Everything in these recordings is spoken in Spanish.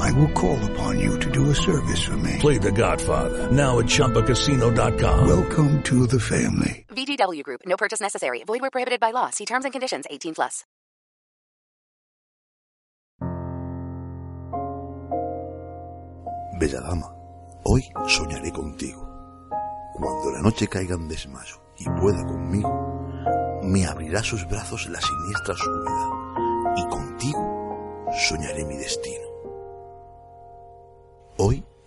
I will call upon you to do a service for me. Play The Godfather now at ChumbaCasino.com. Welcome to the family. VGW Group. No purchase necessary. Void where prohibited by law. See terms and conditions. 18 plus. Bella dama, hoy soñaré contigo. Cuando la noche caiga en desmayo y pueda conmigo, me abrirá sus brazos la siniestra oscuridad y contigo soñaré mi destino.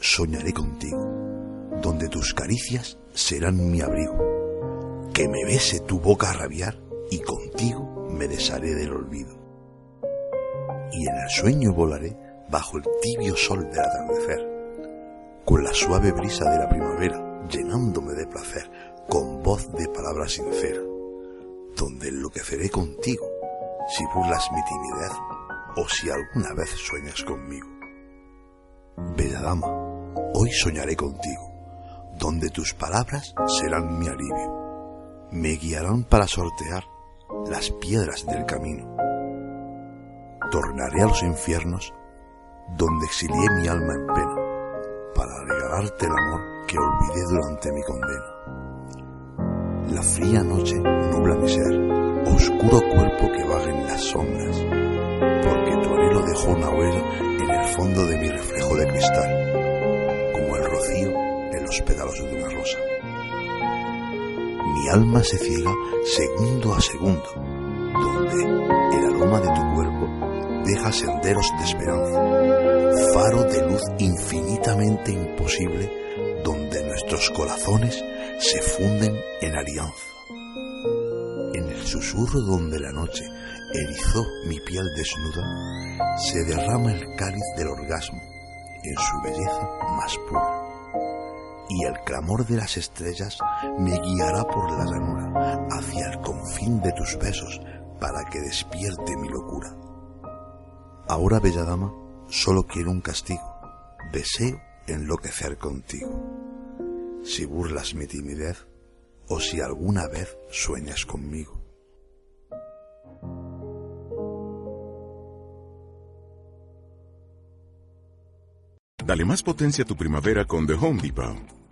Soñaré contigo, donde tus caricias serán mi abrigo, que me bese tu boca a rabiar y contigo me desharé del olvido. Y en el sueño volaré bajo el tibio sol del atardecer, con la suave brisa de la primavera llenándome de placer, con voz de palabra sincera, donde enloqueceré contigo si burlas mi timidez o si alguna vez sueñas conmigo. Bella dama, hoy soñaré contigo, donde tus palabras serán mi alivio, me guiarán para sortear las piedras del camino. Tornaré a los infiernos donde exilié mi alma en pena, para regalarte el amor que olvidé durante mi condena. La fría noche nubla mi ser, oscuro cuerpo que vaga en las sombras, porque tu anhelo dejó una huella en el fondo de mi reflejo de cristal, los de una rosa. Mi alma se ciega segundo a segundo, donde el aroma de tu cuerpo deja senderos de esperanza, faro de luz infinitamente imposible, donde nuestros corazones se funden en alianza. En el susurro donde la noche erizó mi piel desnuda, se derrama el cáliz del orgasmo en su belleza más pura. Y el clamor de las estrellas me guiará por la llanura hacia el confín de tus besos para que despierte mi locura. Ahora, bella dama, solo quiero un castigo. Deseo enloquecer contigo. Si burlas mi timidez o si alguna vez sueñas conmigo. Dale más potencia a tu primavera con The Home Depot.